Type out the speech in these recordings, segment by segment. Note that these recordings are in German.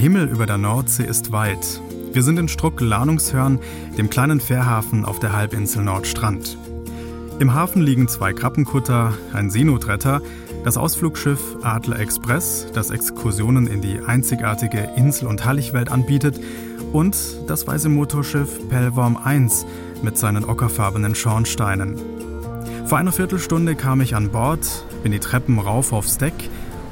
Himmel über der Nordsee ist weit. Wir sind in Struck-Lahnungshörn, dem kleinen Fährhafen auf der Halbinsel Nordstrand. Im Hafen liegen zwei Krabbenkutter, ein Seenotretter, das Ausflugsschiff Adler Express, das Exkursionen in die einzigartige Insel- und Halligwelt anbietet, und das weiße Motorschiff Pellworm 1 mit seinen ockerfarbenen Schornsteinen. Vor einer Viertelstunde kam ich an Bord, bin die Treppen rauf aufs Deck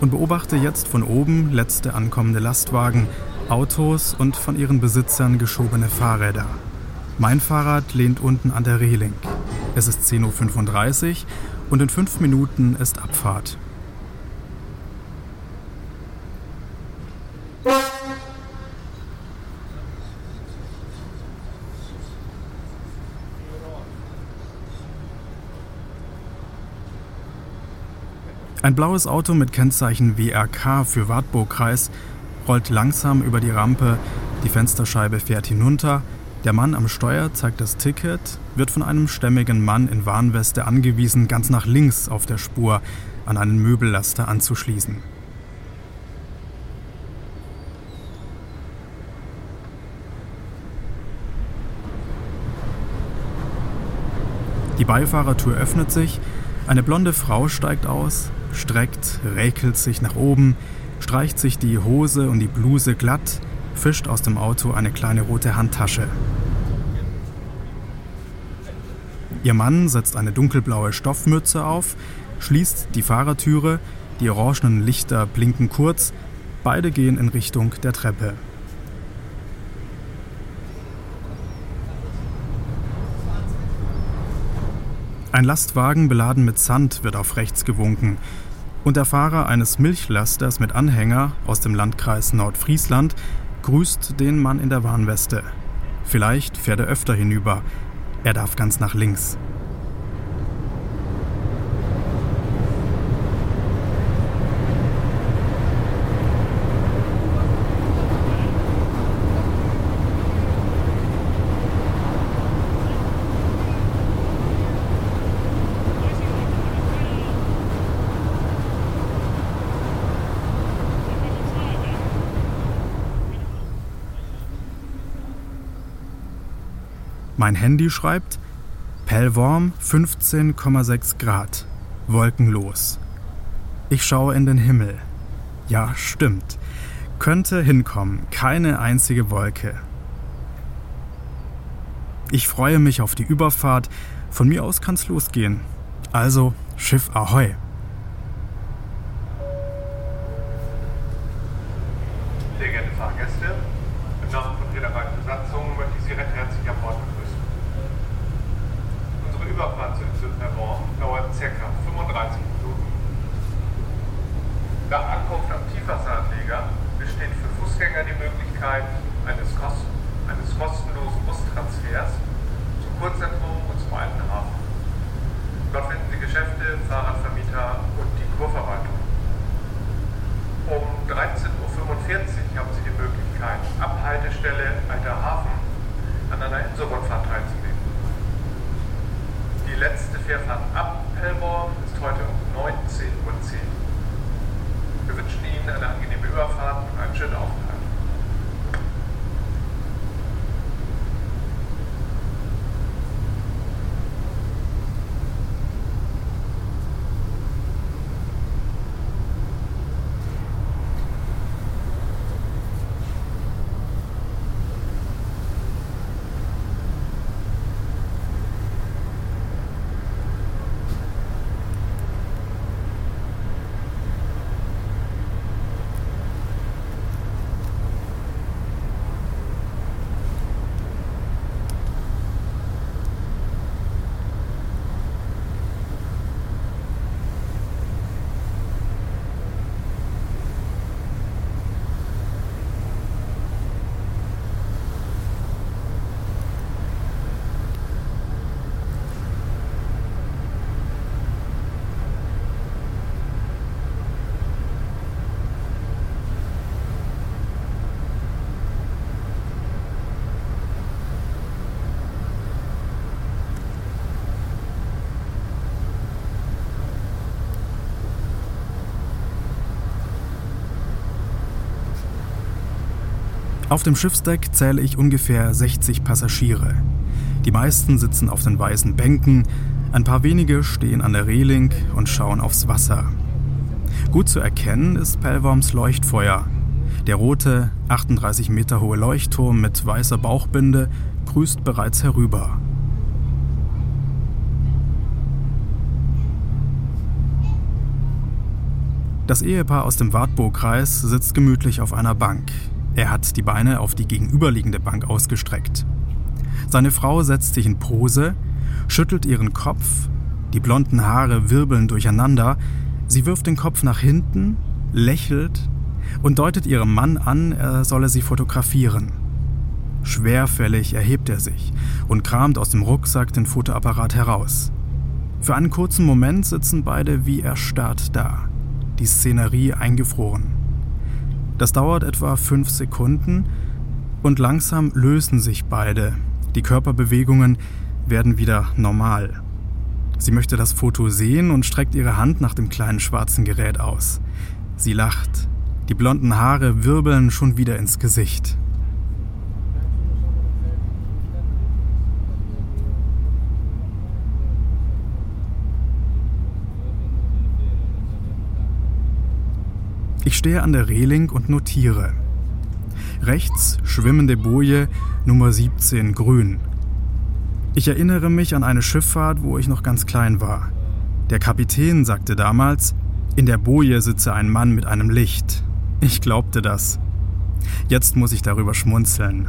und beobachte jetzt von oben letzte ankommende Lastwagen, Autos und von ihren Besitzern geschobene Fahrräder. Mein Fahrrad lehnt unten an der Reling. Es ist 10.35 Uhr und in fünf Minuten ist Abfahrt. Ein blaues Auto mit Kennzeichen WRK für Wartburgkreis rollt langsam über die Rampe, die Fensterscheibe fährt hinunter, der Mann am Steuer zeigt das Ticket, wird von einem stämmigen Mann in Warnweste angewiesen, ganz nach links auf der Spur an einen Möbellaster anzuschließen. Die Beifahrertür öffnet sich, eine blonde Frau steigt aus, streckt, räkelt sich nach oben, streicht sich die Hose und die Bluse glatt, fischt aus dem Auto eine kleine rote Handtasche. Ihr Mann setzt eine dunkelblaue Stoffmütze auf, schließt die Fahrertüre, die orangenen Lichter blinken kurz, beide gehen in Richtung der Treppe. Ein Lastwagen beladen mit Sand wird auf rechts gewunken und der Fahrer eines Milchlasters mit Anhänger aus dem Landkreis Nordfriesland grüßt den Mann in der Warnweste. Vielleicht fährt er öfter hinüber. Er darf ganz nach links. Mein Handy schreibt Pellworm 15,6 Grad, wolkenlos. Ich schaue in den Himmel. Ja, stimmt. Könnte hinkommen, keine einzige Wolke. Ich freue mich auf die Überfahrt. Von mir aus kann's losgehen. Also, Schiff Ahoi. Sehr geehrte Fahrgäste, im Namen von Reederei Besatzung möchte ich Sie recht herzlich an Bord begrüßen. Unsere Überfahrt zur Insel Perron dauert ca. 35 Minuten. Nach Ankunft am Tiefwasseranleger besteht für Fußgänger die Möglichkeit eines, kost eines kostenlosen Bustransfers zum Kurzentrum und zum Alten Hafen. Dort finden Sie Geschäfte, Fahrradvermieter und die Kurverwaltung. Um 13.45 Uhr haben Sie die Möglichkeit, ab Haltestelle Alter Hafen an einer Inselrundfahrt teilzunehmen. Die letzte Fährfahrt ab Pellworm ist heute um 19.10 Uhr. Wir wünschen Ihnen eine angenehme Überfahrt und einen schönen Aufenthalt. Auf dem Schiffsdeck zähle ich ungefähr 60 Passagiere. Die meisten sitzen auf den weißen Bänken, ein paar wenige stehen an der Reling und schauen aufs Wasser. Gut zu erkennen ist Pellworms Leuchtfeuer. Der rote, 38 Meter hohe Leuchtturm mit weißer Bauchbinde grüßt bereits herüber. Das Ehepaar aus dem Wartburgkreis sitzt gemütlich auf einer Bank. Er hat die Beine auf die gegenüberliegende Bank ausgestreckt. Seine Frau setzt sich in Pose, schüttelt ihren Kopf, die blonden Haare wirbeln durcheinander, sie wirft den Kopf nach hinten, lächelt und deutet ihrem Mann an, er solle sie fotografieren. Schwerfällig erhebt er sich und kramt aus dem Rucksack den Fotoapparat heraus. Für einen kurzen Moment sitzen beide wie erstarrt da, die Szenerie eingefroren. Das dauert etwa fünf Sekunden und langsam lösen sich beide. Die Körperbewegungen werden wieder normal. Sie möchte das Foto sehen und streckt ihre Hand nach dem kleinen schwarzen Gerät aus. Sie lacht. Die blonden Haare wirbeln schon wieder ins Gesicht. Ich stehe an der Reling und notiere. Rechts schwimmende Boje Nummer 17 grün. Ich erinnere mich an eine Schifffahrt, wo ich noch ganz klein war. Der Kapitän sagte damals, in der Boje sitze ein Mann mit einem Licht. Ich glaubte das. Jetzt muss ich darüber schmunzeln.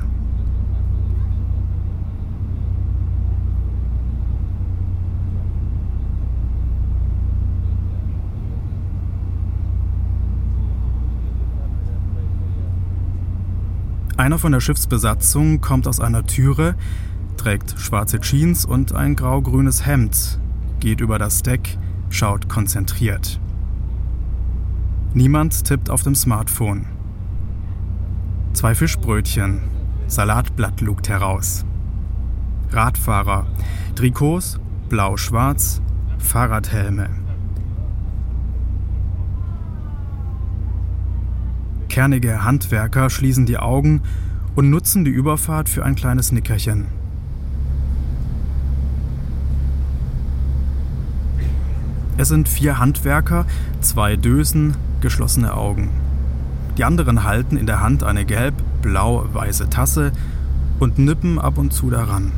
Einer von der Schiffsbesatzung kommt aus einer Türe, trägt schwarze Jeans und ein grau-grünes Hemd, geht über das Deck, schaut konzentriert. Niemand tippt auf dem Smartphone. Zwei Fischbrötchen, Salatblatt lugt heraus. Radfahrer, Trikots, blau-schwarz, Fahrradhelme. Kernige Handwerker schließen die Augen und nutzen die Überfahrt für ein kleines Nickerchen. Es sind vier Handwerker, zwei Dösen, geschlossene Augen. Die anderen halten in der Hand eine gelb-blau-weiße Tasse und nippen ab und zu daran.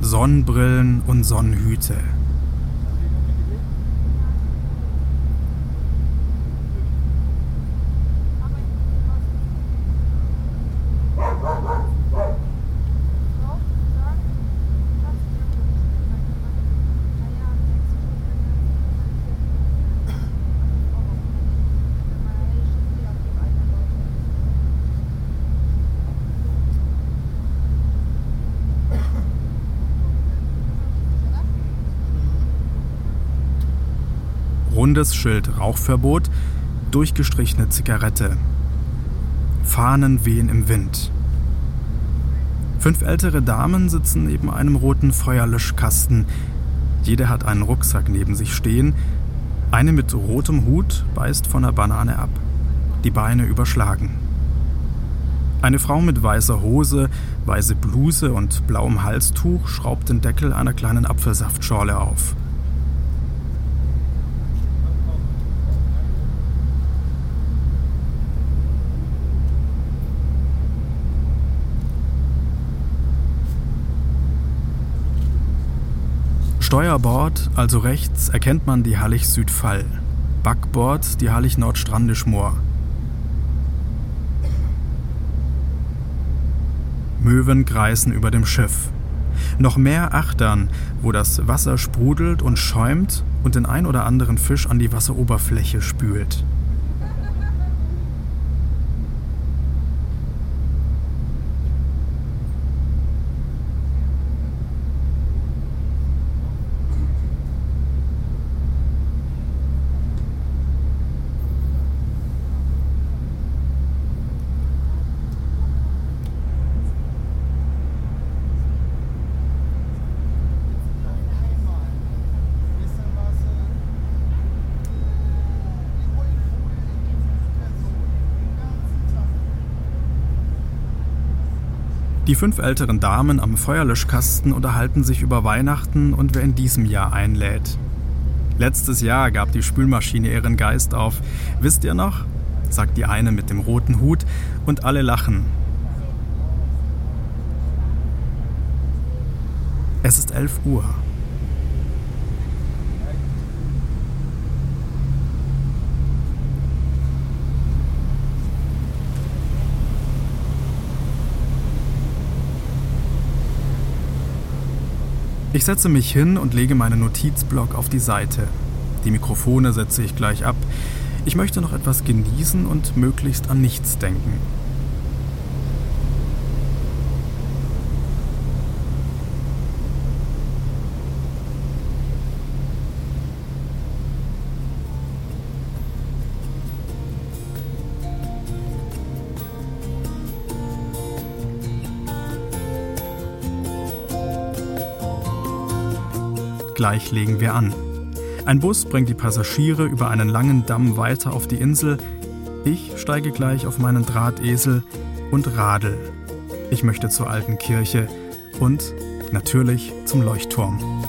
Sonnenbrillen und Sonnenhüte. Rundes Schild Rauchverbot, durchgestrichene Zigarette. Fahnen wehen im Wind. Fünf ältere Damen sitzen neben einem roten Feuerlöschkasten. Jede hat einen Rucksack neben sich stehen. Eine mit rotem Hut beißt von der Banane ab. Die Beine überschlagen. Eine Frau mit weißer Hose, weiße Bluse und blauem Halstuch schraubt den Deckel einer kleinen Apfelsaftschorle auf. Steuerbord, also rechts, erkennt man die Hallig Südfall. Backbord die Hallig Nordstrandischmoor. Möwen kreisen über dem Schiff. Noch mehr Achtern, wo das Wasser sprudelt und schäumt und den ein oder anderen Fisch an die Wasseroberfläche spült. Die fünf älteren Damen am Feuerlöschkasten unterhalten sich über Weihnachten und wer in diesem Jahr einlädt. Letztes Jahr gab die Spülmaschine ihren Geist auf. Wisst ihr noch? sagt die eine mit dem roten Hut und alle lachen. Es ist 11 Uhr. Ich setze mich hin und lege meinen Notizblock auf die Seite. Die Mikrofone setze ich gleich ab. Ich möchte noch etwas genießen und möglichst an nichts denken. Gleich legen wir an. Ein Bus bringt die Passagiere über einen langen Damm weiter auf die Insel. Ich steige gleich auf meinen Drahtesel und radel. Ich möchte zur alten Kirche und natürlich zum Leuchtturm.